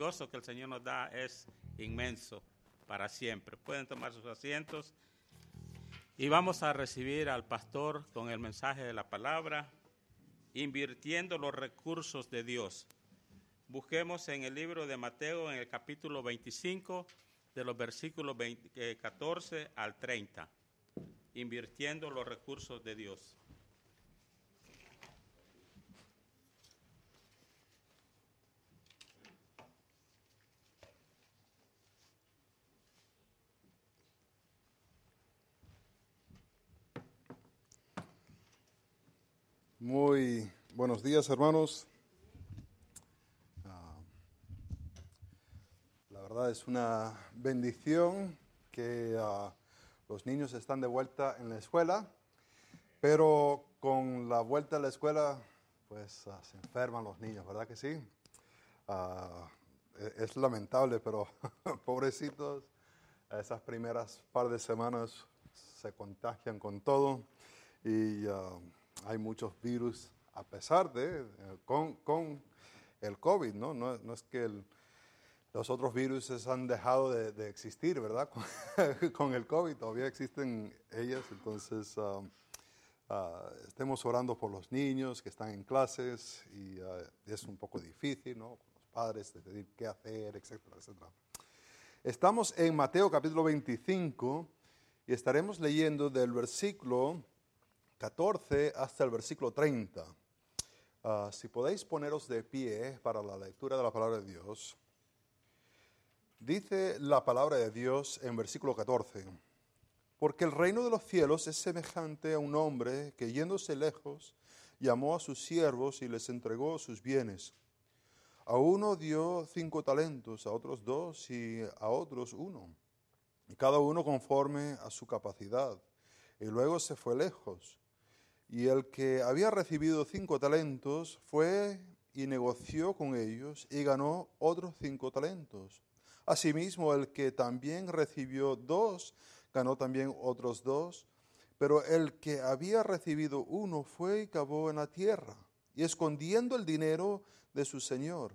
gozo que el Señor nos da es inmenso para siempre. Pueden tomar sus asientos y vamos a recibir al pastor con el mensaje de la palabra, invirtiendo los recursos de Dios. Busquemos en el libro de Mateo, en el capítulo 25, de los versículos 14 eh, al 30, invirtiendo los recursos de Dios. Muy buenos días, hermanos. Ah, la verdad es una bendición que ah, los niños están de vuelta en la escuela, pero con la vuelta a la escuela, pues ah, se enferman los niños, ¿verdad que sí? E-, es lamentable, pero pobrecitos, esas primeras par de semanas se contagian con todo y hay muchos virus a pesar de, eh, con, con el COVID, ¿no? No, no es que los otros virus han dejado de, existir, ¿verdad? Con, el COVID todavía existen ellas, entonces uh, estemos orando por los niños que están en clases y uh, es un poco difícil, ¿no? Con los padres decidir qué hacer, etcétera, etcétera. Estamos en Mateo capítulo 25 y estaremos leyendo del versículo 14 hasta el versículo 30. Ah, si podéis poneros de pie para la lectura de la palabra de Dios. Dice la palabra de Dios en versículo 14, porque el reino de los cielos es semejante a un hombre que yéndose lejos llamó a sus siervos y les entregó sus bienes. A uno dio cinco talentos, a otros dos y a otros uno, y cada uno conforme a su capacidad. Y luego se fue lejos. Y el que había recibido cinco talentos fue y negoció con ellos y ganó otros cinco talentos. Asimismo, el que también recibió dos, ganó también otros dos. Pero el que había recibido uno fue y cavó en la tierra, y escondiendo el dinero de su señor.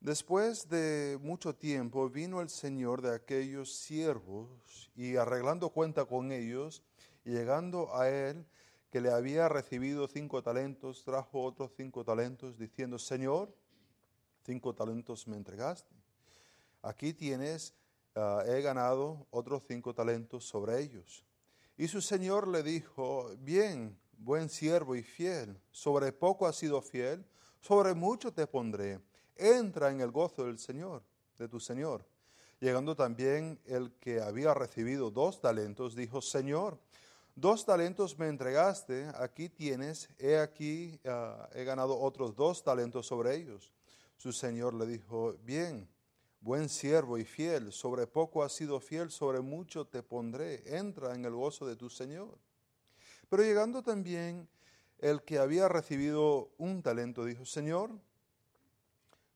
Después de mucho tiempo vino el señor de aquellos siervos y arreglando cuenta con ellos, llegando a él, que le había recibido cinco talentos, trajo otros cinco talentos, diciendo, Señor, cinco talentos me entregaste. Aquí tienes, ah, he ganado otros cinco talentos sobre ellos. Y su Señor le dijo, bien, buen siervo y fiel, sobre poco has sido fiel, sobre mucho te pondré. Entra en el gozo del Señor, de tu Señor. Llegando también el que había recibido dos talentos, dijo, Señor, Dos talentos me entregaste, aquí tienes, he aquí, ah, he ganado otros dos talentos sobre ellos. Su señor le dijo, bien, buen siervo y fiel, sobre poco has sido fiel, sobre mucho te pondré, entra en el gozo de tu señor. Pero llegando también el que había recibido un talento, dijo, Señor,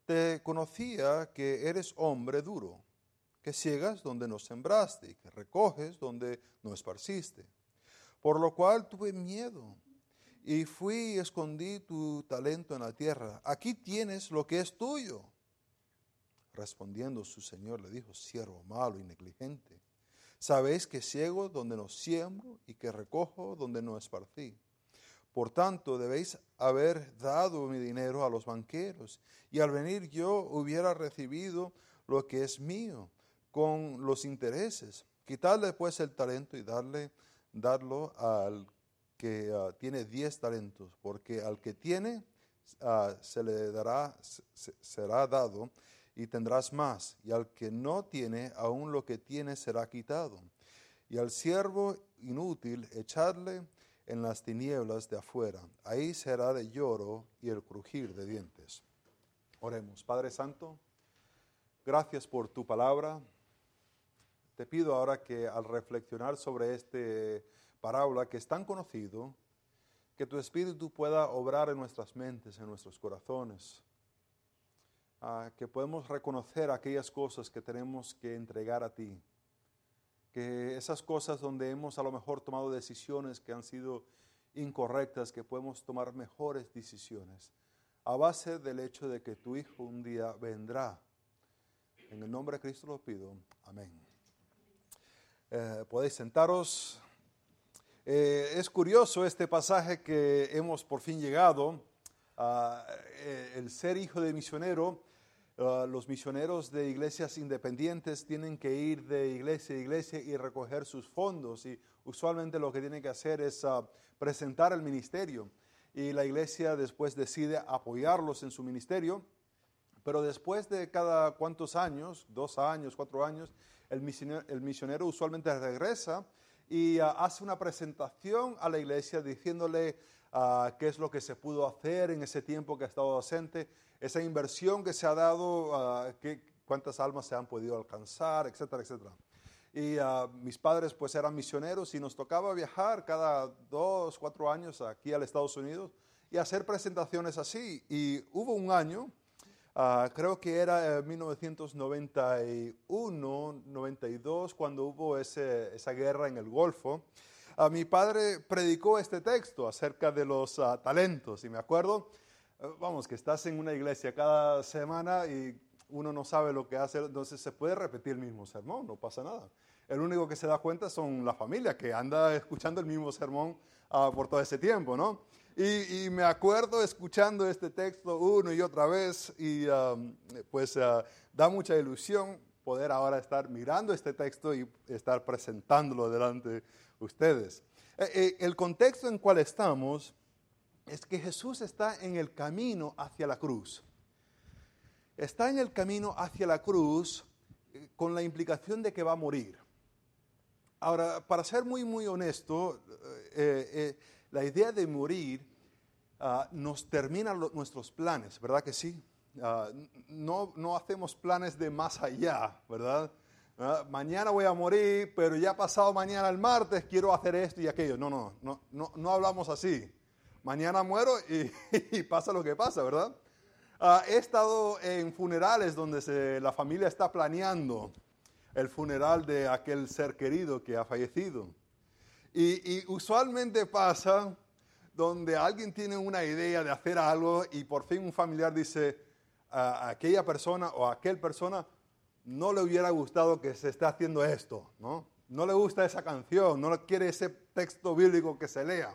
te conocía que eres hombre duro, que ciegas donde no sembraste y que recoges donde no esparciste. Por lo cual tuve miedo y fui y escondí tu talento en la tierra. Aquí tienes lo que es tuyo. Respondiendo su señor le dijo, siervo malo y negligente, sabéis que ciego donde no siembro y que recojo donde no esparcí. Por tanto, debéis haber dado mi dinero a los banqueros, y al venir yo hubiera recibido lo que es mío, con los intereses. Quitarle pues el talento y darle darlo al que ah, tiene diez talentos, porque al que tiene ah, se le dará, será dado y tendrás más, y al que no tiene, aún lo que tiene será quitado. Y al siervo inútil echarle en las tinieblas de afuera, ahí será de lloro y el crujir de dientes. Oremos, Padre Santo, gracias por tu palabra. Te pido ahora que al reflexionar sobre este parábola que es tan conocido, que tu Espíritu pueda obrar en nuestras mentes, en nuestros corazones, ah, que podemos reconocer aquellas cosas que tenemos que entregar a ti, que esas cosas donde hemos a lo mejor tomado decisiones que han sido incorrectas, que podemos tomar mejores decisiones, a base del hecho de que tu Hijo un día vendrá En el nombre de Cristo lo pido. Amén. Eh, podéis sentaros. Eh, es curioso este pasaje que hemos por fin llegado. eh, el ser hijo de misionero, los misioneros de iglesias independientes tienen que ir de iglesia a iglesia y recoger sus fondos. Y usualmente lo que tienen que hacer es ah, presentar el ministerio. Y la iglesia después decide apoyarlos en su ministerio pero después de cada cuantos años, dos años, cuatro años, el misionero, usualmente regresa y ah, hace una presentación a la iglesia diciéndole ah, qué es lo que se pudo hacer en ese tiempo que ha estado ausente, esa inversión que se ha dado, ah, cuántas almas se han podido alcanzar, etcétera, etcétera. Y mis padres pues eran misioneros y nos tocaba viajar cada dos, cuatro años aquí al Estados Unidos y hacer presentaciones así. Y hubo un año Ah, creo que era 1991, 92, cuando hubo esa guerra en el Golfo. Uh, mi padre predicó este texto acerca de los ah, talentos y me acuerdo, eh, vamos, que estás en una iglesia cada semana y uno no sabe lo que hace, entonces se puede repetir el mismo sermón, no pasa nada. El único que se da cuenta son la familia que anda escuchando el mismo sermón por todo ese tiempo, ¿no? Y, me acuerdo escuchando este texto una y otra vez y um, pues uh, da mucha ilusión poder ahora estar mirando este texto y estar presentándolo delante de ustedes. Eh, eh, el contexto en cual estamos es que Jesús está en el camino hacia la cruz. Está en el camino hacia la cruz eh, con la implicación de que va a morir. Ahora, para ser muy, muy honesto, la idea de morir ah, nos termina nuestros planes, ¿verdad que sí? Ah, no, no, hacemos planes de más allá, ¿verdad? Ah, mañana voy a morir, pero ya pasado mañana el martes quiero hacer esto y aquello. No, no, no, no, no hablamos así. Mañana muero y, pasa lo que pasa, ¿verdad? he estado en funerales donde la familia está planeando el funeral de aquel ser querido que ha fallecido. Y, usualmente pasa donde alguien tiene una idea de hacer algo y por fin un familiar dice a aquella persona o a aquel persona no le hubiera gustado que se esté haciendo esto, ¿no? No le gusta esa canción, no quiere ese texto bíblico que se lea.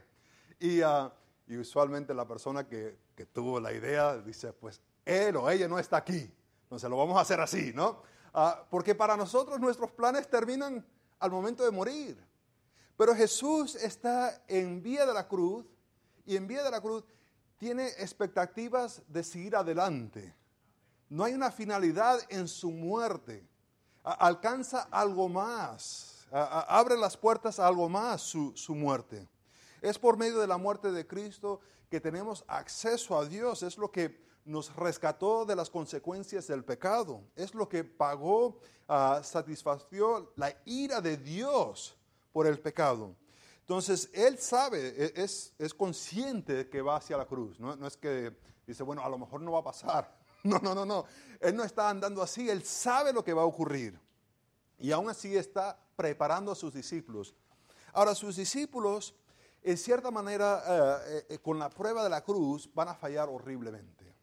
Y, ah, usualmente la persona que, tuvo la idea dice, pues él o ella no está aquí, entonces lo vamos a hacer así, ¿no? Ah, porque para nosotros nuestros planes terminan al momento de morir. Pero Jesús está en vía de la cruz y en vía de la cruz tiene expectativas de seguir adelante. No hay una finalidad en su muerte. alcanza algo más. abre las puertas a algo más su, su muerte. Es por medio de la muerte de Cristo que tenemos acceso a Dios. Es lo que nos rescató de las consecuencias del pecado. Es lo que pagó, uh, satisfació la ira de Dios por el pecado. Entonces, él sabe, e, es, es consciente de que va hacia la cruz. ¿no? no es que dice, bueno, a lo mejor no va a pasar. No, no, no, no. Él no está andando así, él sabe lo que va a ocurrir. Y aún así está preparando a sus discípulos. Ahora, sus discípulos, en cierta manera, eh, eh, con la prueba de la cruz, van a fallar horriblemente.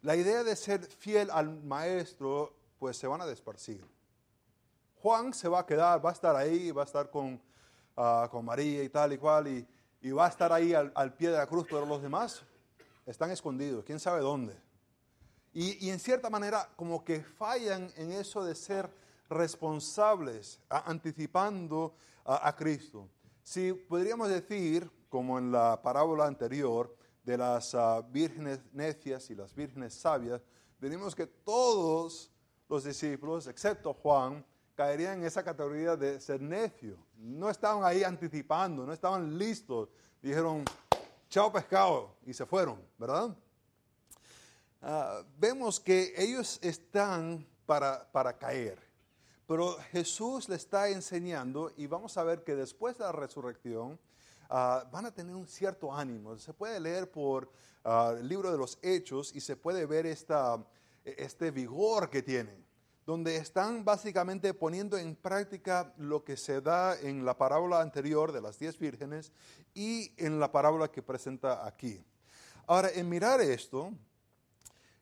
La idea de ser fiel al maestro, pues se van a desparcir. Juan se va a quedar, va a estar ahí, va a estar con, ah, con María y tal y cual, y, va a estar ahí al, pie de la cruz, pero los demás están escondidos, quién sabe dónde. Y, en cierta manera como que fallan en eso de ser responsables, anticipando a, Cristo. Si podríamos decir, como en la parábola anterior, de las ah, vírgenes necias y las vírgenes sabias, tenemos que todos los discípulos, excepto Juan, caerían en esa categoría de ser necio. No estaban ahí anticipando, no estaban listos. Dijeron, chao pescado, y se fueron, ¿verdad? Ah, vemos que ellos están para, para caer, pero Jesús le está enseñando y vamos a ver que después de la resurrección ah, van a tener un cierto ánimo. Se puede leer por ah, el libro de los Hechos y se puede ver esta, este vigor que tienen donde están básicamente poniendo en práctica lo que se da en la parábola anterior de las diez vírgenes y en la parábola que presenta aquí. Ahora, en mirar esto,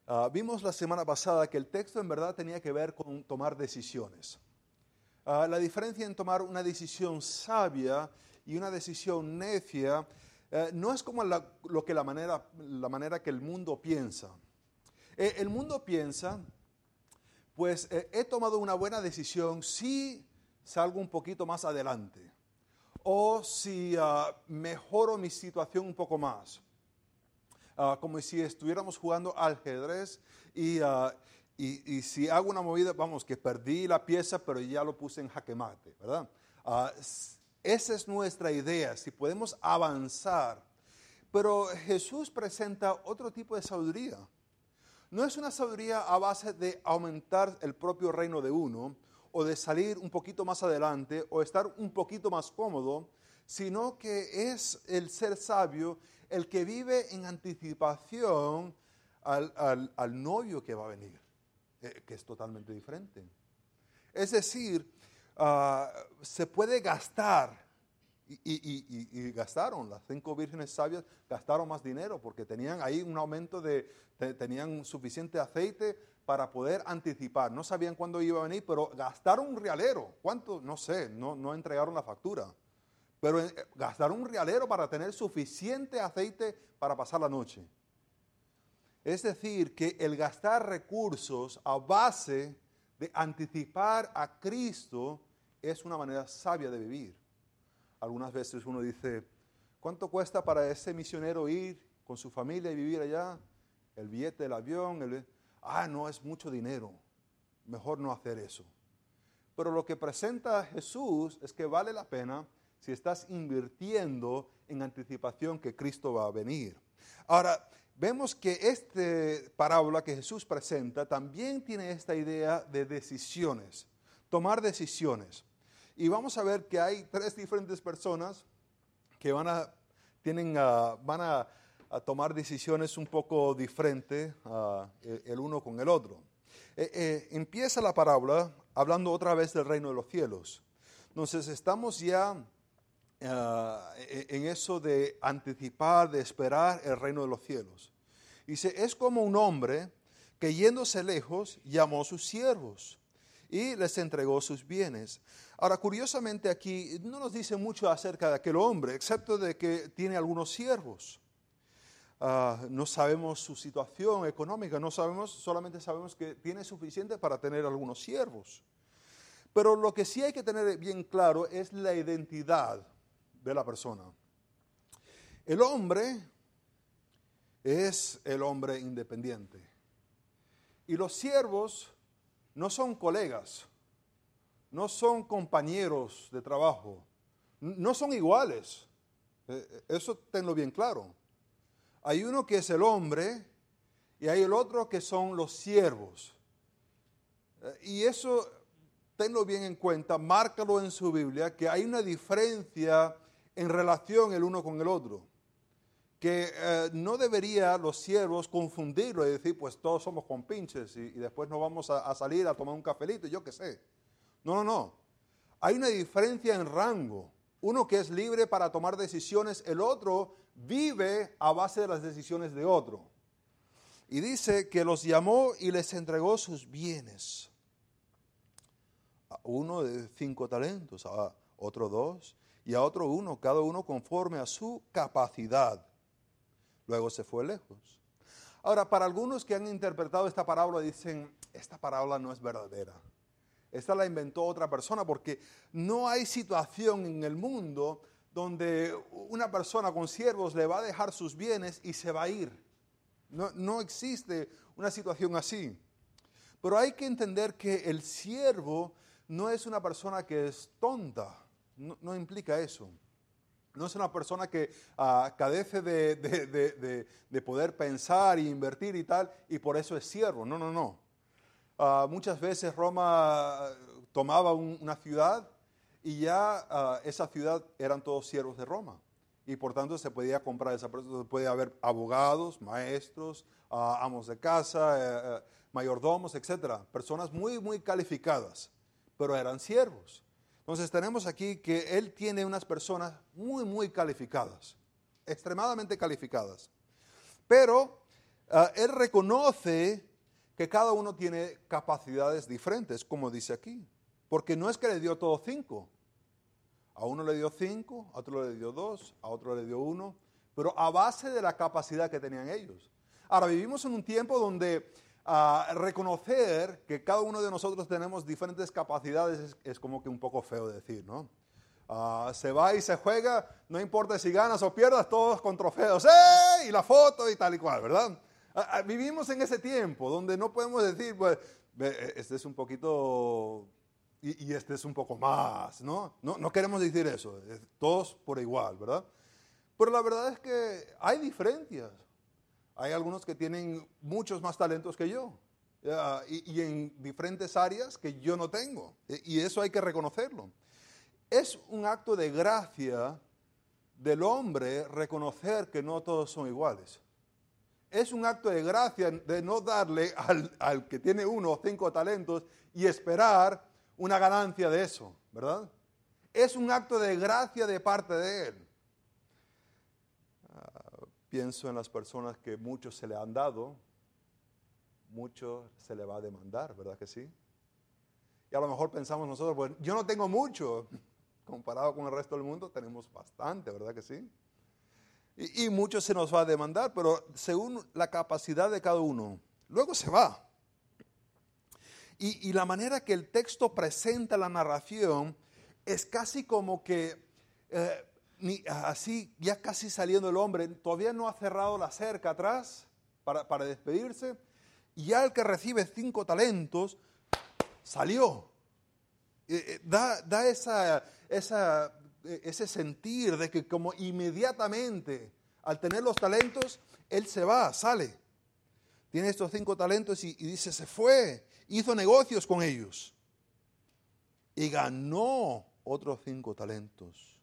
Ah, vimos la semana pasada que el texto en verdad tenía que ver con tomar decisiones. Ah, la diferencia en tomar una decisión sabia y una decisión necia eh, no es como lo que la manera, la manera que el mundo piensa. Eh, el mundo piensa, pues eh, he tomado una buena decisión si salgo un poquito más adelante o si ah, mejoro mi situación un poco más. Ah, como si estuviéramos jugando ajedrez ah, y, y, si hago una movida, vamos, que perdí la pieza, pero ya lo puse en jaque mate, ¿verdad? Esa es nuestra idea, si podemos avanzar. Pero Jesús presenta otro tipo de sabiduría. No es una sabiduría a base de aumentar el propio reino de uno o de salir un poquito más adelante o estar un poquito más cómodo, sino que es el ser sabio el que vive en anticipación al, novio que va a venir, eh, que es totalmente diferente. Es decir, ah, se puede gastar, y, gastaron, las cinco vírgenes sabias gastaron más dinero porque tenían ahí un aumento de, tenían suficiente aceite para poder anticipar. No sabían cuándo iba a venir, pero gastaron un realero. ¿Cuánto? No sé, no, no entregaron la factura pero eh, gastar un realero para tener suficiente aceite para pasar la noche. Es decir, que el gastar recursos a base de anticipar a Cristo es una manera sabia de vivir. Algunas veces uno dice, ¿cuánto cuesta para ese misionero ir con su familia y vivir allá? El billete del avión, ah, no es mucho dinero, mejor no hacer eso. Pero lo que presenta Jesús es que vale la pena si estás invirtiendo en anticipación que Cristo va a venir. Ahora, vemos que esta parábola que Jesús presenta también tiene esta idea de decisiones, tomar decisiones. Y vamos a ver que hay tres diferentes personas que van a, tienen, van a, tomar decisiones un poco diferentes e, el uno con el otro. Eh, eh, empieza la parábola hablando otra vez del reino de los cielos. Entonces estamos ya Ah, e, en eso de anticipar, de esperar el reino de los cielos. Dice, es como un hombre que yéndose lejos llamó a sus siervos y les entregó sus bienes. Ahora, curiosamente aquí no nos dice mucho acerca de aquel hombre, excepto de que tiene algunos siervos. Ah, no sabemos su situación económica, no sabemos, solamente sabemos que tiene suficiente para tener algunos siervos. Pero lo que sí hay que tener bien claro es la identidad de la persona. El hombre es el hombre independiente. Y los siervos no son colegas, no son compañeros de trabajo, no son iguales. Eh, eh, eso tenlo bien claro. Hay uno que es el hombre y hay el otro que son los siervos. Eh, y eso tenlo bien en cuenta, márcalo en su Biblia, que hay una diferencia en relación el uno con el otro. Que eh, no debería los siervos confundirlo y decir, pues todos somos compinches y, después nos vamos a, salir a tomar un cafelito, yo qué sé. No, no, no. Hay una diferencia en rango. Uno que es libre para tomar decisiones, el otro vive a base de las decisiones de otro. Y dice que los llamó y les entregó sus bienes. uno de cinco talentos, a otro dos, y a otro uno, cada uno conforme a su capacidad. Luego se fue lejos. Ahora, para algunos que han interpretado esta parábola dicen, esta parábola no es verdadera. Esta la inventó otra persona porque no hay situación en el mundo donde una persona con siervos le va a dejar sus bienes y se va a ir. No, no existe una situación así. Pero hay que entender que el siervo no es una persona que es tonta no, implica eso. No es una persona que uh, cadece de, poder pensar e invertir y tal, y por eso es siervo. No, no, no. Ah, muchas veces Roma tomaba una ciudad y ya ah, esa ciudad eran todos siervos de Roma. Y por tanto se podía comprar esa persona. Puede haber abogados, maestros, amos de casa, eh, eh, mayordomos, etc. Personas muy, muy calificadas, pero eran siervos. Entonces tenemos aquí que él tiene unas personas muy, muy calificadas, extremadamente calificadas. Pero ah, él reconoce que cada uno tiene capacidades diferentes, como dice aquí. Porque no es que le dio todos cinco. A uno le dio cinco, a otro le dio dos, a otro le dio uno, pero a base de la capacidad que tenían ellos. Ahora, vivimos en un tiempo donde ah, reconocer que cada uno de nosotros tenemos diferentes capacidades es, como que un poco feo de decir, ¿no? Ah, se va y se juega, no importa si ganas o pierdas, todos con trofeos, ¡eh! Y la foto y tal y cual, ¿verdad? Ah, vivimos en ese tiempo donde no podemos decir, pues, este es un poquito y, este es un poco más, ¿no? ¿no? No queremos decir eso, todos por igual, ¿verdad? Pero la verdad es que hay diferencias. Hay algunos que tienen muchos más talentos que yo y, y, en diferentes áreas que yo no tengo. E, y eso hay que reconocerlo. Es un acto de gracia del hombre reconocer que no todos son iguales. Es un acto de gracia de no darle al, al que tiene uno o cinco talentos y esperar una ganancia de eso, ¿verdad? Es un acto de gracia de parte de Él. Pienso en las personas que muchos se le han dado, mucho se le va a demandar, ¿verdad que sí? Y a lo mejor pensamos nosotros, pues yo no tengo mucho, comparado con el resto del mundo tenemos bastante, ¿verdad que sí? Y, y mucho se nos va a demandar, pero según la capacidad de cada uno, luego se va. Y, la manera que el texto presenta la narración es casi como que, eh, así, ya casi saliendo el hombre, todavía no ha cerrado la cerca atrás para, para despedirse, y ya el que recibe cinco talentos salió. Eh, eh, da, da esa, esa, ese sentir de que como inmediatamente al tener los talentos, él se va, sale. Tiene estos cinco talentos y dice, se fue hizo negocios con ellos y ganó otros cinco talentos.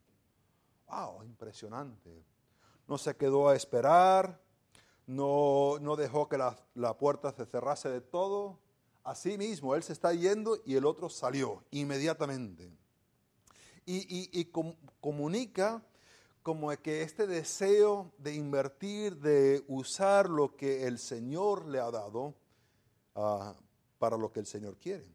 ¡Wow! Impresionante. No se quedó a esperar, no, no dejó que la, puerta se cerrase de todo. Así mismo, él se está yendo y el otro salió inmediatamente. Y, comunica como que este deseo de invertir, de usar lo que el Señor le ha dado, uh, para lo que el Señor quiere.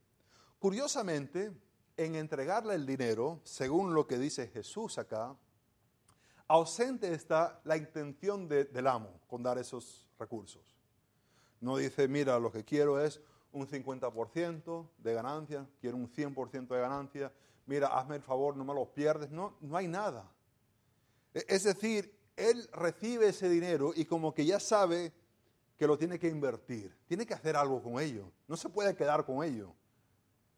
Curiosamente, en entregarle el dinero, según lo que dice Jesús acá, ausente está la intención del amo con dar esos recursos. No dice, mira, lo que quiero es un 50% de ganancia, quiero un 100% de ganancia, mira, hazme el favor, no me los pierdes. No, no hay nada. E, es decir, él recibe ese dinero y como que ya sabe que lo tiene que invertir, tiene que hacer algo con ello, no se puede quedar con ello.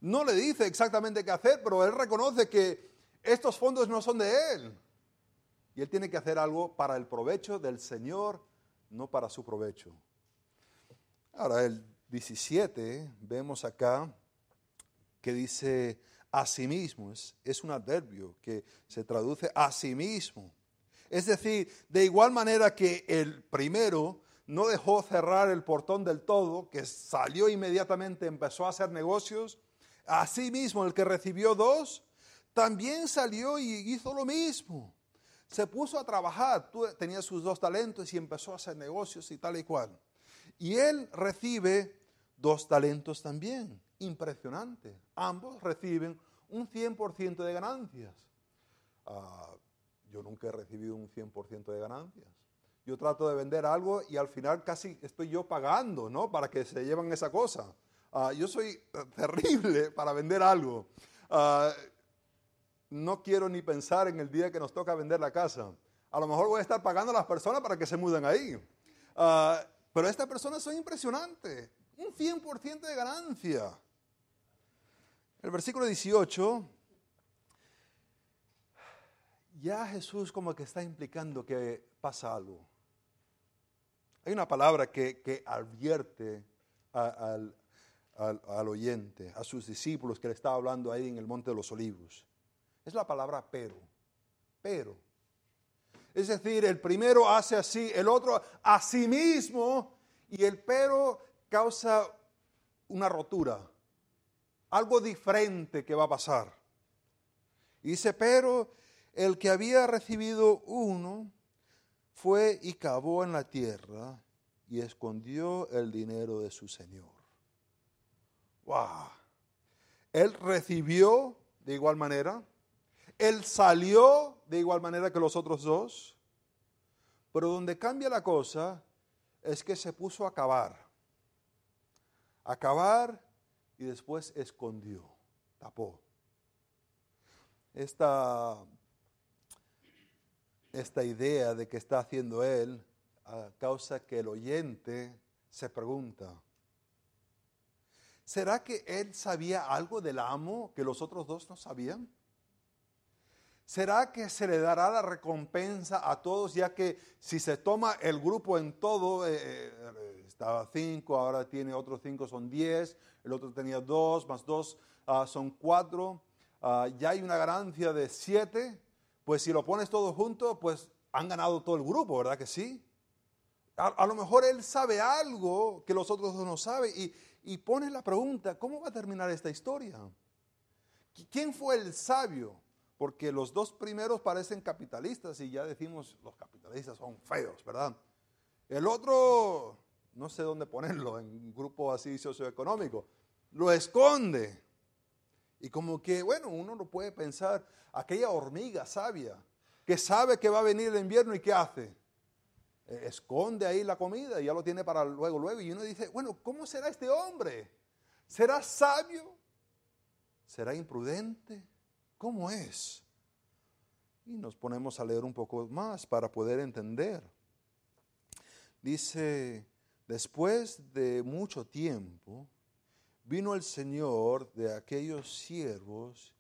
No le dice exactamente qué hacer, pero él reconoce que estos fondos no son de él. Él tiene que hacer algo para el provecho del Señor, no para su provecho. Ahora, el 17, vemos acá que dice a sí mismo, es, es un adverbio que se traduce a sí mismo. Es decir, de igual manera que el primero no dejó cerrar el portón del todo, que salió inmediatamente, empezó a hacer negocios. Asimismo, el que recibió dos, también salió y hizo lo mismo. Se puso a trabajar, tenía sus dos talentos y empezó a hacer negocios y tal y cual. Y él recibe dos talentos también. Impresionante. Ambos reciben un 100% de ganancias. Ah, yo nunca he recibido un 100% de ganancias yo trato de vender algo y al final casi estoy yo pagando, ¿no? Para que se lleven esa cosa. Ah, yo soy eh, terrible para vender algo. Ah, no quiero ni pensar en el día que nos toca vender la casa. A lo mejor voy a estar pagando a las personas para que se muden ahí. Ah, pero estas personas son impresionantes. Un 100% de ganancia. El versículo 18, ya Jesús como que está implicando que pasa algo. Hay una palabra que, advierte al, oyente, a sus discípulos que le estaba hablando ahí en el Monte de los Olivos. Es la palabra pero. Pero. Es decir, el primero hace así, el otro a sí mismo, y el pero causa una rotura, algo diferente que va a pasar. Y dice, pero el que había recibido uno, fue y cavó en la tierra y escondió el dinero de su señor. ¡Wow! Él recibió de igual manera. Él salió de igual manera que los otros dos. Pero donde cambia la cosa es que se puso a cavar. A cavar y después escondió, tapó. Esta, esta idea de que está haciendo él causa que el oyente se pregunta, ¿será que él sabía algo del amo que los otros dos no sabían? ¿Será que se le dará la recompensa a todos, ya que si se toma el grupo en todo, eh, eh, estaba cinco, ahora tiene otros cinco, son diez, el otro tenía dos, más dos ah, son cuatro, ah, ya hay una ganancia de siete, pues si lo pones todo junto, pues han ganado todo el grupo, ¿verdad que sí? A, lo mejor él sabe algo que los otros no saben y, y la pregunta, ¿cómo va a terminar esta historia? ¿Quién fue el sabio? Porque los dos primeros parecen capitalistas y ya decimos, los capitalistas son feos, ¿verdad? El otro, no sé dónde ponerlo, en un grupo así socioeconómico, lo esconde. Y como que, bueno, uno no puede pensar, aquella hormiga sabia, que sabe que va a venir el invierno y ¿qué hace? Eh, esconde ahí la comida y ya lo tiene para luego, luego. Y uno dice, bueno, ¿cómo será este hombre? ¿Será sabio? ¿Será imprudente? ¿Cómo es? Y nos ponemos a leer un poco más para poder entender. Dice, después de mucho tiempo, vino el Señor de aquellos siervos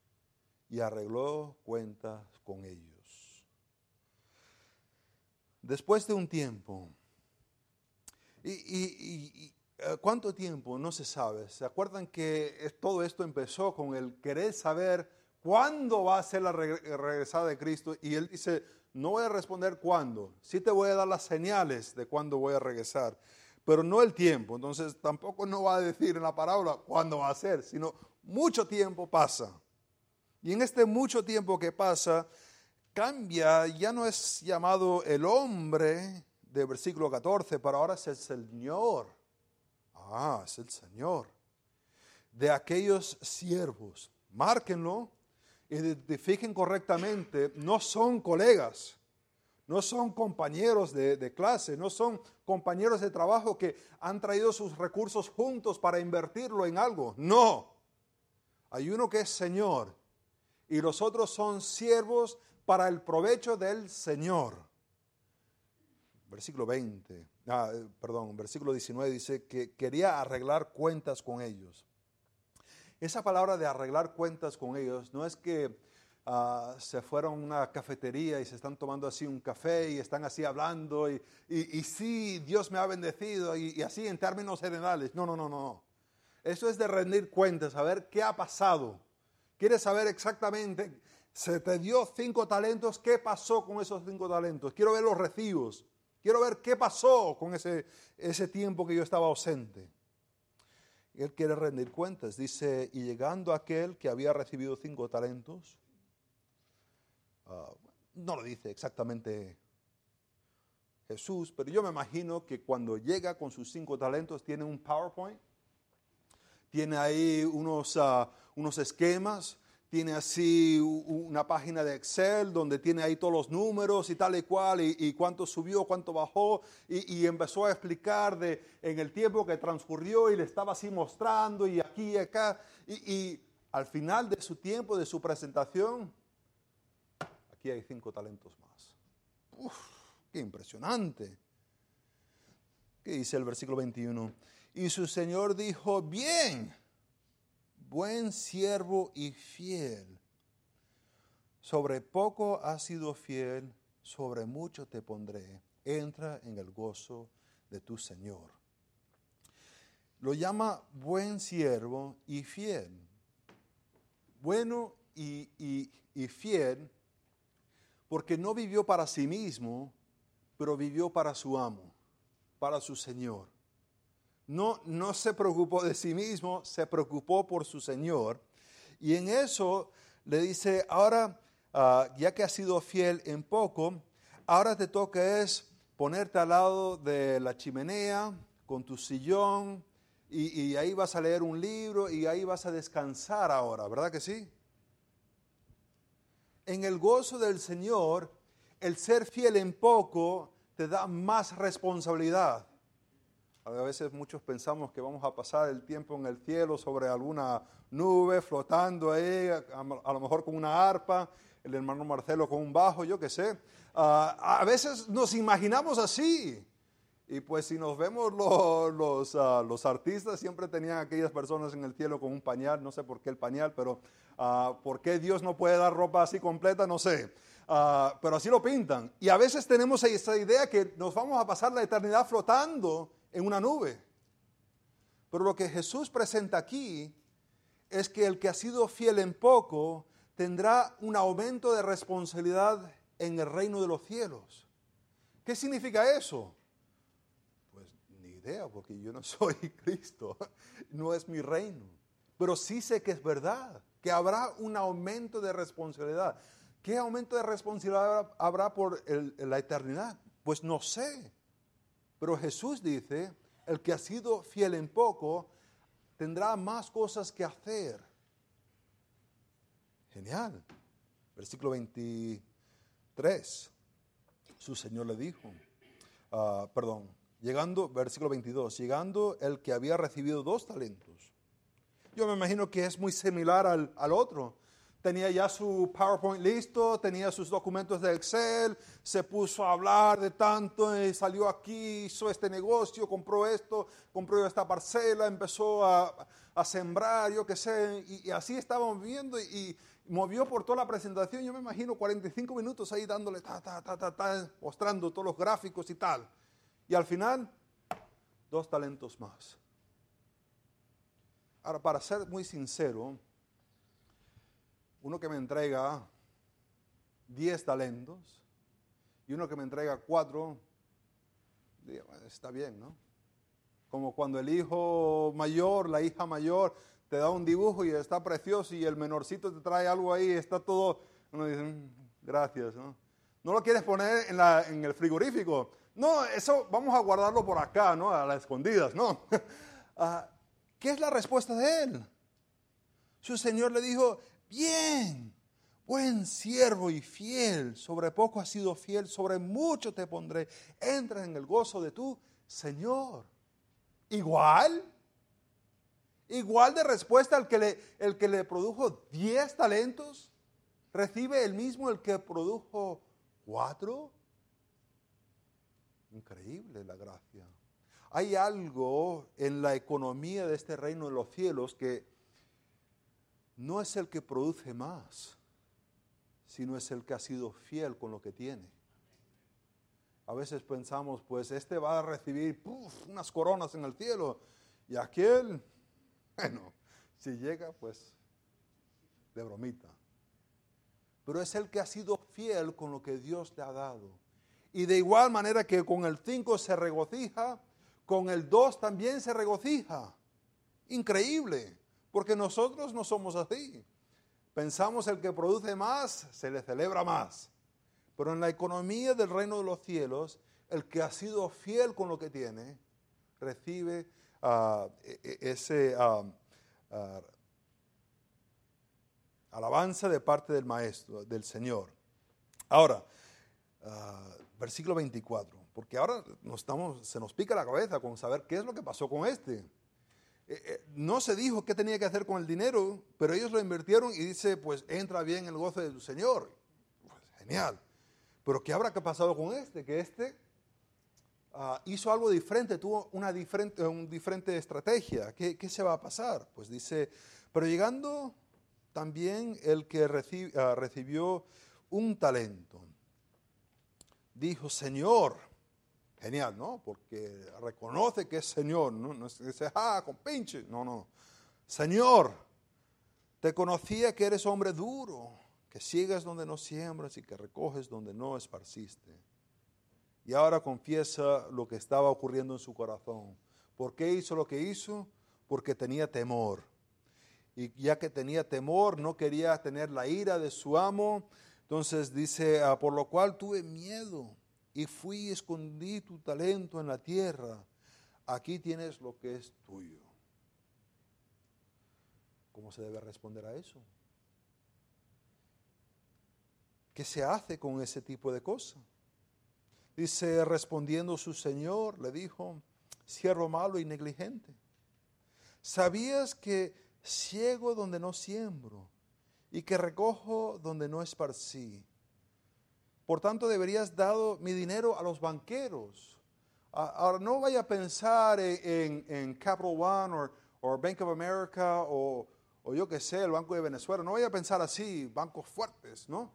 y arregló cuentas con ellos. Después de un tiempo, y, eh, cuánto tiempo no se sabe. ¿Se acuerdan que todo esto empezó con el querer saber ¿Cuándo va a ser la regresada de Cristo? Y él dice, no voy a responder cuándo, sí te voy a dar las señales de cuándo voy a regresar, pero no el tiempo. Entonces tampoco no va a decir en la parábola cuándo va a ser, sino mucho tiempo pasa. Y en este mucho tiempo que pasa, cambia, ya no es llamado el hombre de versículo 14, pero ahora es el Señor. Ah, es el Señor. De aquellos siervos. Márquenlo identifiquen correctamente, no son colegas, no son compañeros de, clase, no son compañeros de trabajo que han traído sus recursos juntos para invertirlo en algo. No. Hay uno que es Señor y los otros son siervos para el provecho del Señor. Versículo 20, ah, perdón, versículo 19 dice que quería arreglar cuentas con ellos. Esa palabra de arreglar cuentas con ellos no es que ah, se fueron a una cafetería y se están tomando así un café y están así hablando y, y, sí, Dios me ha bendecido y, así en términos generales. No, no, no, no. Eso es de rendir cuentas, saber qué ha pasado. Quieres saber exactamente, se te dio cinco talentos, ¿qué pasó con esos cinco talentos? Quiero ver los recibos. Quiero ver qué pasó con ese, ese tiempo que yo estaba ausente. Él quiere rendir cuentas. Dice, y llegando aquel que había recibido cinco talentos, ah, no lo dice exactamente Jesús, pero yo me imagino que cuando llega con sus cinco talentos tiene un PowerPoint, tiene ahí unos, ah, unos esquemas tiene así una página de Excel donde tiene ahí todos los números y tal y cual, y, cuánto subió, cuánto bajó, y, empezó a explicar de, en el tiempo que transcurrió y le estaba así mostrando y aquí y acá, y, al final de su tiempo, de su presentación, aquí hay cinco talentos más. Uf, qué impresionante. ¿Qué dice el versículo 21? Y su Señor dijo, bien buen siervo y fiel. Sobre poco has sido fiel, sobre mucho te pondré. Entra en el gozo de tu Señor. Lo llama buen siervo y fiel. Bueno y, y fiel porque no vivió para sí mismo, pero vivió para su amo, para su Señor no, no se preocupó de sí mismo, se preocupó por su Señor. Y en eso le dice, ahora, ah, ya que has sido fiel en poco, ahora te toca es ponerte al lado de la chimenea con tu sillón y, y ahí vas a leer un libro y ahí vas a descansar ahora, ¿verdad que sí? En el gozo del Señor, el ser fiel en poco te da más responsabilidad. A veces muchos pensamos que vamos a pasar el tiempo en el cielo sobre alguna nube, flotando ahí, a, lo mejor con una arpa, el hermano Marcelo con un bajo, yo qué sé. Ah, a veces nos imaginamos así. Y pues si nos vemos los, ah, los, artistas, siempre tenían aquellas personas en el cielo con un pañal, no sé por qué el pañal, pero uh, por qué Dios no puede dar ropa así completa, no sé. pero así lo pintan. Y a veces tenemos esa idea que nos vamos a pasar la eternidad flotando en una nube. Pero lo que Jesús presenta aquí es que el que ha sido fiel en poco tendrá un aumento de responsabilidad en el reino de los cielos. ¿Qué significa eso? Pues ni idea, porque yo no soy Cristo, no es mi reino. Pero sí sé que es verdad, que habrá un aumento de responsabilidad. ¿Qué aumento de responsabilidad habrá por la eternidad? Pues no sé. Pero Jesús dice, el que ha sido fiel en poco, tendrá más cosas que hacer. Genial. Versículo 23. Su Señor le dijo, ah, perdón, llegando, versículo 22, llegando el que había recibido dos talentos. Yo me imagino que es muy similar al, al otro tenía ya su PowerPoint listo, tenía sus documentos de Excel, se puso a hablar de tanto, y salió aquí, hizo este negocio, compró esto, compró esta parcela, empezó a, sembrar, yo qué sé, y, así estábamos viendo y, movió por toda la presentación, yo me imagino 45 minutos ahí dándole, ta, ta, ta, ta, ta, mostrando todos los gráficos y tal. Y al final, dos talentos más. Ahora, para ser muy sincero, uno que me entrega 10 talentos y uno que me entrega 4, está bien, ¿no? Como cuando el hijo mayor, la hija mayor, te da un dibujo y está precioso y el menorcito te trae algo ahí, está todo, uno dice, mm, gracias, ¿no? No lo quieres poner en, en el frigorífico. No, eso vamos a guardarlo por acá, ¿no? A las escondidas, ¿no? Ah, ¿Qué es la respuesta de él? Su Señor le dijo, bien, buen siervo y fiel, sobre poco has sido fiel, sobre mucho te pondré, entra en el gozo de tu Señor. Igual, igual de respuesta al que le, el que le produjo diez talentos, recibe el mismo el que produjo cuatro. Increíble la gracia. Hay algo en la economía de este reino de los cielos que no es el que produce más, sino es el que ha sido fiel con lo que tiene. A veces pensamos, pues este va a recibir unas coronas en el cielo y aquel, bueno, si llega, pues de bromita. Pero es el que ha sido fiel con lo que Dios te ha dado. Y de igual manera que con el 5 se regocija, con el 2 también se regocija. Increíble. Porque nosotros no somos así. Pensamos el que produce más, se le celebra más. Pero en la economía del reino de los cielos, el que ha sido fiel con lo que tiene, recibe uh, ese uh, alabanza de parte del Maestro, del Señor. Ahora, versículo 24, porque ahora nos estamos, se nos pica la cabeza con saber qué es lo que pasó con este. Eh, eh, no se dijo qué tenía que hacer con el dinero, pero ellos lo invirtieron y dice, pues entra bien el gozo de Señor. Pues, genial. Pero ¿qué habrá pasado con este? Que este ah, hizo algo diferente, tuvo una diferente, diferente estrategia. ¿Qué, se va a pasar? Pues dice, pero llegando también el que ah, recibió un talento, dijo, Señor, Genial, ¿no? Porque reconoce que es Señor, no, no es que dice, ah, con pinche. No, no. Señor, te conocía que eres hombre duro, que sigues donde no siembras y que recoges donde no esparciste. Y ahora confiesa lo que estaba ocurriendo en su corazón. ¿Por qué hizo lo que hizo? Porque tenía temor. Y ya que tenía temor, no quería tener la ira de su amo. Entonces dice, ah, por lo cual tuve miedo y fui y escondí tu talento en la tierra. Aquí tienes lo que es tuyo. ¿Cómo se debe responder a eso? ¿Qué se hace con ese tipo de cosas? Dice, respondiendo su señor, le dijo, siervo malo y negligente, ¿sabías que ciego donde no siembro y que recojo donde no esparcí? Por tanto, deberías dado mi dinero a los banqueros. Ahora, no vaya a pensar en, Capital One o Bank of America o, yo qué sé, el Banco de Venezuela. No vaya a pensar así, bancos fuertes, ¿no?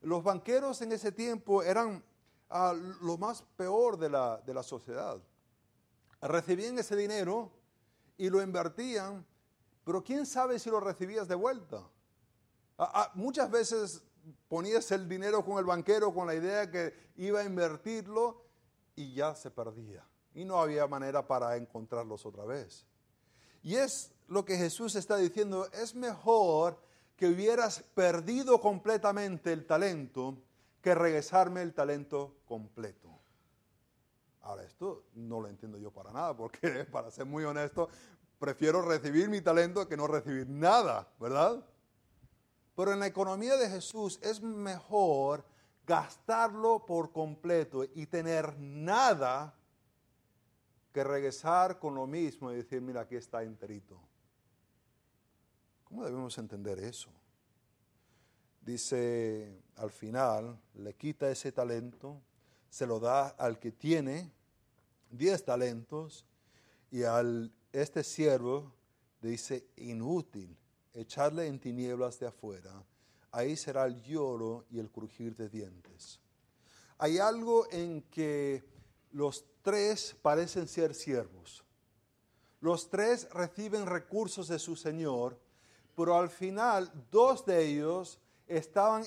Los banqueros en ese tiempo eran ah, lo más peor de la, de la sociedad. Recibían ese dinero y lo invertían, pero quién sabe si lo recibías de vuelta. muchas veces ponías el dinero con el banquero con la idea que iba a invertirlo y ya se perdía. Y no había manera para encontrarlos otra vez. Y es lo que Jesús está diciendo, es mejor que hubieras perdido completamente el talento que regresarme el talento completo. Ahora, esto no lo entiendo yo para nada, porque para ser muy honesto, prefiero recibir mi talento que no recibir nada, ¿verdad? Pero en la economía de Jesús es mejor gastarlo por completo y tener nada que regresar con lo mismo y decir, mira, aquí está enterito. ¿Cómo debemos entender eso? Dice al final, le quita ese talento, se lo da al que tiene diez talentos y al este siervo dice inútil echarle en tinieblas de afuera, ahí será el lloro y el crujir de dientes. Hay algo en que los tres parecen ser siervos. Los tres reciben recursos de su Señor, pero al final dos de ellos estaban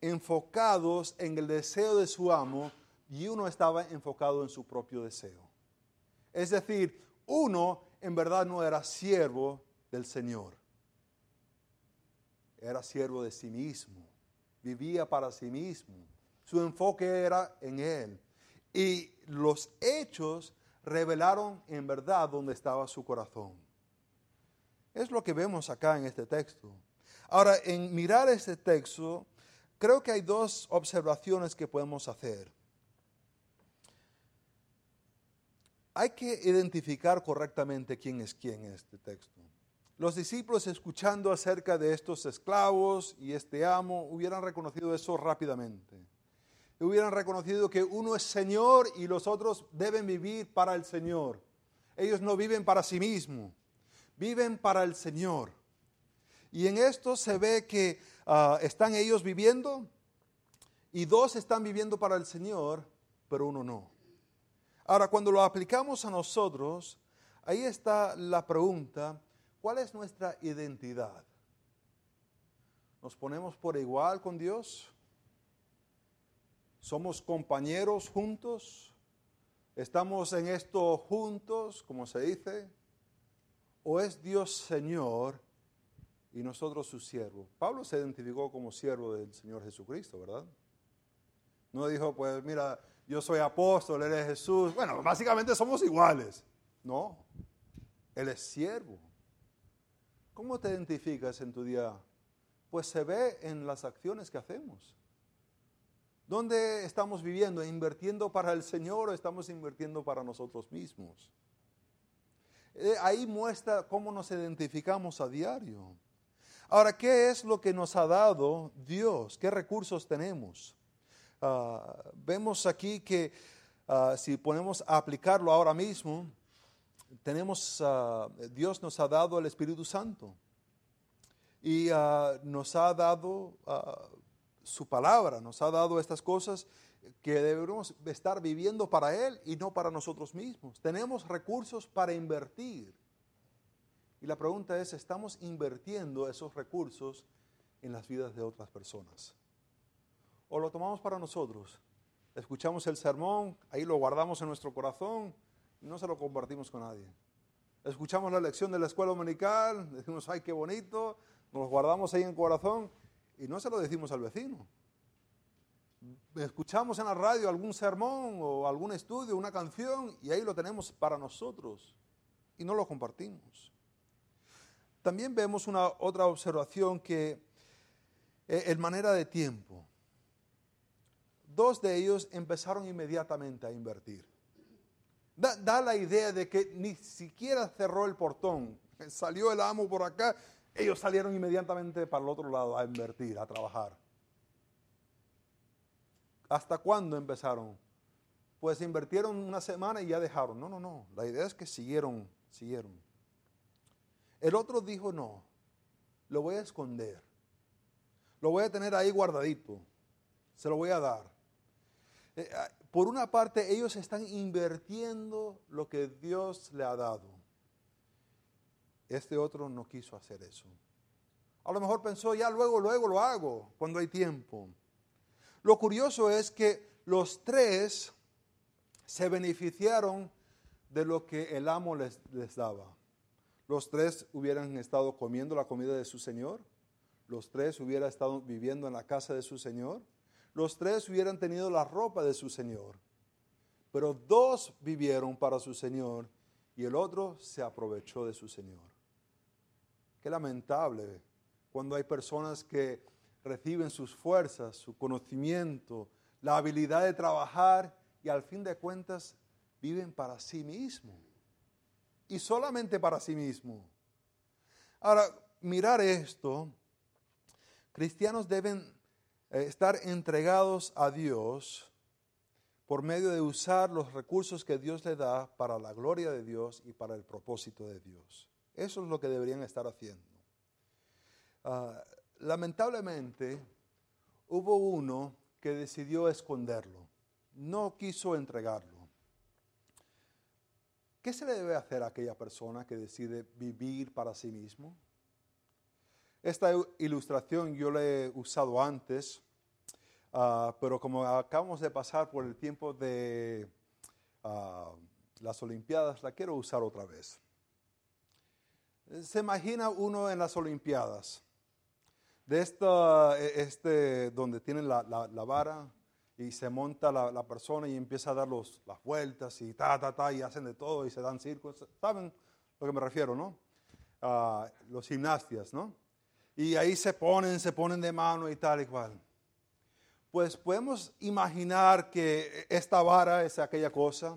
enfocados en el deseo de su amo y uno estaba enfocado en su propio deseo. Es decir, uno en verdad no era siervo del Señor era siervo de sí mismo, vivía para sí mismo. Su enfoque era en él. Y los hechos revelaron en verdad dónde estaba su corazón. Es lo que vemos acá en este texto. Ahora, en mirar este texto, creo que hay dos observaciones que podemos hacer. Hay que identificar correctamente quién es quién en este texto. Los discípulos escuchando acerca de estos esclavos y este amo hubieran reconocido eso rápidamente. Hubieran reconocido que uno es Señor y los otros deben vivir para el Señor. Ellos no viven para sí mismos, viven para el Señor. Y en esto se ve que ah, están ellos viviendo y dos están viviendo para el Señor, pero uno no. Ahora, cuando lo aplicamos a nosotros, ahí está la pregunta, ¿Cuál es nuestra identidad? ¿Nos ponemos por igual con Dios? ¿Somos compañeros juntos? ¿Estamos en esto juntos, como se dice? ¿O es Dios Señor y nosotros su siervo? Pablo se identificó como siervo del Señor Jesucristo, ¿verdad? No dijo, pues mira, yo soy apóstol, él es Jesús. Bueno, básicamente somos iguales. No, él es siervo. ¿Cómo te identificas en tu día? Pues se ve en las acciones que hacemos. ¿Dónde estamos viviendo? ¿Invirtiendo para el Señor o estamos invirtiendo para nosotros mismos? Eh, ahí muestra cómo nos identificamos a diario. Ahora, ¿qué es lo que nos ha dado Dios? ¿Qué recursos tenemos? Ah, vemos aquí que ah, si ponemos a aplicarlo ahora mismo, tenemos, ah, Dios nos ha dado el Espíritu Santo y ah, nos ha dado ah, su palabra, nos ha dado estas cosas que debemos estar viviendo para Él y no para nosotros mismos. Tenemos recursos para invertir. Y la pregunta es, ¿estamos invirtiendo esos recursos en las vidas de otras personas? ¿O lo tomamos para nosotros? Escuchamos el sermón, ahí lo guardamos en nuestro corazón, no se lo compartimos con nadie. Escuchamos la lección de la escuela dominical, decimos, ay, qué bonito, nos guardamos ahí en corazón y no se lo decimos al vecino. escuchamos en la radio algún sermón o algún estudio, una canción, y ahí lo tenemos para nosotros y no lo compartimos. También vemos una otra observación que eh, en manera de tiempo. Dos de ellos empezaron inmediatamente a invertir. Da, la idea de que ni siquiera cerró el portón. Salió el amo por acá, ellos salieron inmediatamente para el otro lado a invertir, a trabajar. ¿Hasta cuándo empezaron? Pues invirtieron una semana y ya dejaron. No, no, no. La idea es que siguieron, siguieron. El otro dijo, no, lo voy a esconder. Lo voy a tener ahí guardadito. Se lo voy a dar. Eh, ah, por una parte, ellos están invirtiendo lo que Dios le ha dado. Este otro no quiso hacer eso. A lo mejor pensó, ya luego, luego lo hago, cuando hay tiempo. Lo curioso es que los tres se beneficiaron de lo que el amo les, les, daba. Los tres hubieran estado comiendo la comida de su Señor. Los tres hubieran estado viviendo en la casa de su Señor. Los tres hubieran tenido la ropa de su Señor. Pero dos vivieron para su Señor y el otro se aprovechó de su Señor. Qué lamentable cuando hay personas que reciben sus fuerzas, su conocimiento, la habilidad de trabajar y al fin de cuentas viven para sí mismo. Y solamente para sí mismo. Ahora, mirar esto, cristianos deben estar entregados a Dios por medio de usar los recursos que Dios le da para la gloria de Dios y para el propósito de Dios. Eso es lo que deberían estar haciendo. Ah, lamentablemente, hubo uno que decidió esconderlo, no quiso entregarlo. ¿Qué se le debe hacer a aquella persona que decide vivir para sí mismo? Esta ilustración yo la he usado antes, uh, pero como acabamos de pasar por el tiempo de uh, las Olimpiadas, la quiero usar otra vez. Se imagina uno en las Olimpiadas de esta, e, este, donde tienen la, la, vara y se monta la, la, persona y empieza a dar los, las vueltas y ta, ta, ta, y hacen de todo y se dan círculos. ¿Saben lo que me refiero, no? Uh, los gimnastias, ¿no? Y ahí se ponen, se ponen de mano y tal y cual. Pues podemos imaginar que esta vara es aquella cosa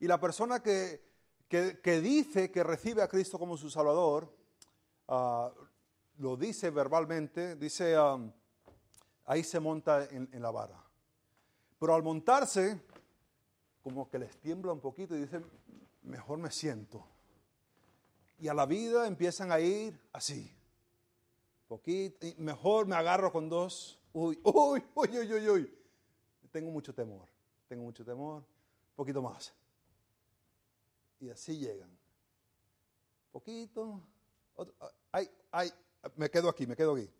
y la persona que, que, dice que recibe a Cristo como su Salvador, uh, lo dice verbalmente, dice, um, ahí se monta en, la vara. Pero al montarse, como que les tiembla un poquito y dicen, mejor me siento. Y a la vida empiezan a ir así. Poquito, mejor me agarro con dos. Uy, uy, uy, uy, uy, uy. Tengo mucho temor, tengo mucho temor. Un poquito más. Y así llegan. Poquito. Otro, ay, ay, me quedo aquí, me quedo aquí.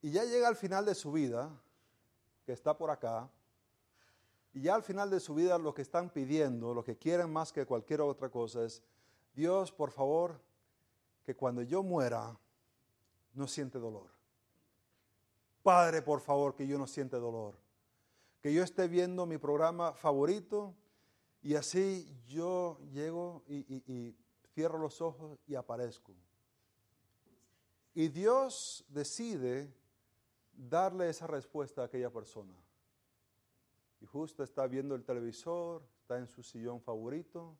Y ya llega al final de su vida, que está por acá, y ya al final de su vida lo que están pidiendo, lo que quieren más que cualquier otra cosa es, Dios, por favor, que cuando yo muera, no siente dolor. Padre, por favor, que yo no siente dolor. Que yo esté viendo mi programa favorito y así yo llego y, cierro los ojos y aparezco. Y Dios decide darle esa respuesta a aquella persona. Y justo está viendo el televisor, está en su sillón favorito,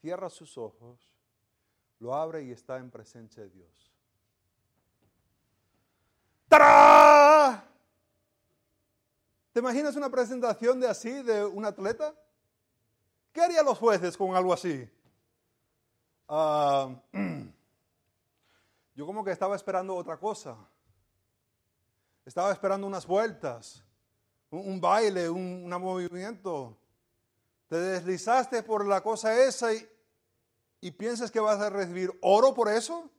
cierra sus ojos, lo abre y está en presencia de Dios. ¡Tará! ¿Te imaginas una presentación de así de un atleta? ¿Qué harían los jueces con algo así? Ah, Yo como que estaba esperando otra cosa. Estaba esperando unas vueltas, un, baile, un, movimiento. Te deslizaste por la cosa esa y, y piensas que vas a recibir oro por eso.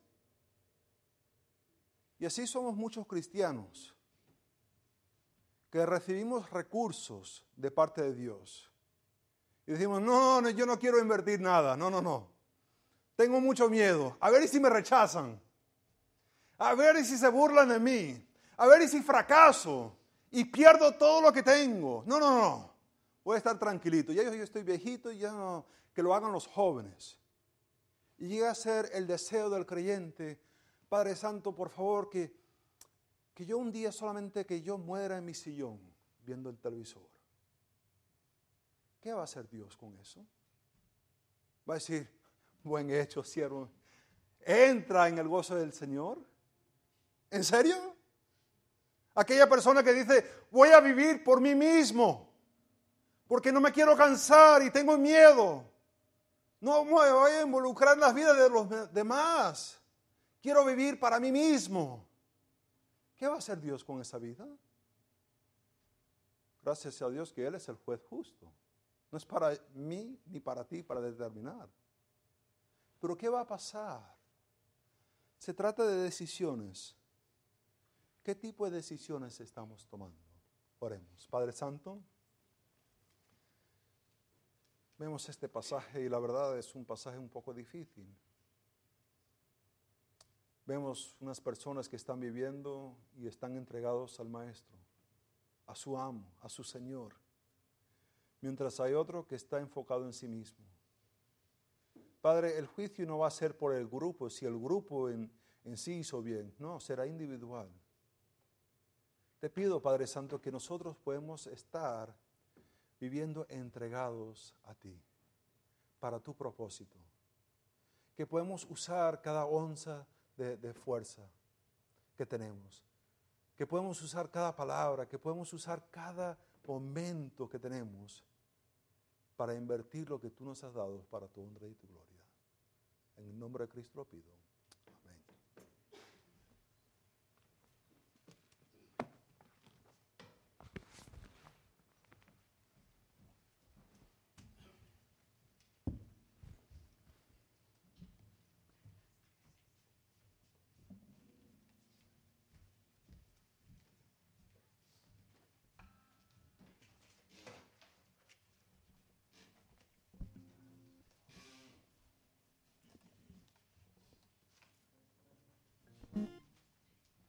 Y así somos muchos cristianos que recibimos recursos de parte de Dios. Y decimos, no, no, yo no quiero invertir nada, no, no, no. Tengo mucho miedo. A ver si me rechazan a ver si se burlan de mí, a ver si fracaso. y pierdo todo lo que tengo. No, no, no. Voy a estar tranquilito. Ya yo, yo estoy viejito y ya no, que lo hagan los jóvenes. Y llega a ser el deseo del creyente, Padre Santo, por favor, que, que yo un día solamente que yo muera en mi sillón viendo el televisor. ¿Qué va a hacer Dios con eso? Va a decir, buen hecho, siervo. Entra en el gozo del Señor. ¿En serio? Aquella persona que dice, voy a vivir por mí mismo, porque no me quiero cansar y tengo miedo. No me voy a involucrar en las vidas de los demás. Quiero vivir para mí mismo. ¿Qué va a hacer Dios con esa vida? Gracias a Dios que Él es el juez justo. No es para mí ni para ti para determinar. Pero ¿qué va a pasar? Se trata de decisiones. ¿Qué tipo de decisiones estamos tomando? Oremos. Padre Santo, vemos este pasaje y la verdad es un pasaje un poco difícil. Vemos unas personas que están viviendo y están entregados al Maestro, a su amo, a su Señor, mientras hay otro que está enfocado en sí mismo. Padre, el juicio no va a ser por el grupo, si el grupo en, en sí hizo bien, no, será individual. Te pido, Padre Santo, que nosotros podemos estar viviendo entregados a ti, para tu propósito. Que podemos usar cada onza de, fuerza que tenemos. Que podemos usar cada palabra, que podemos usar cada momento que tenemos para invertir lo que tú nos has dado para tu honra y tu gloria. En el nombre de Cristo lo pido.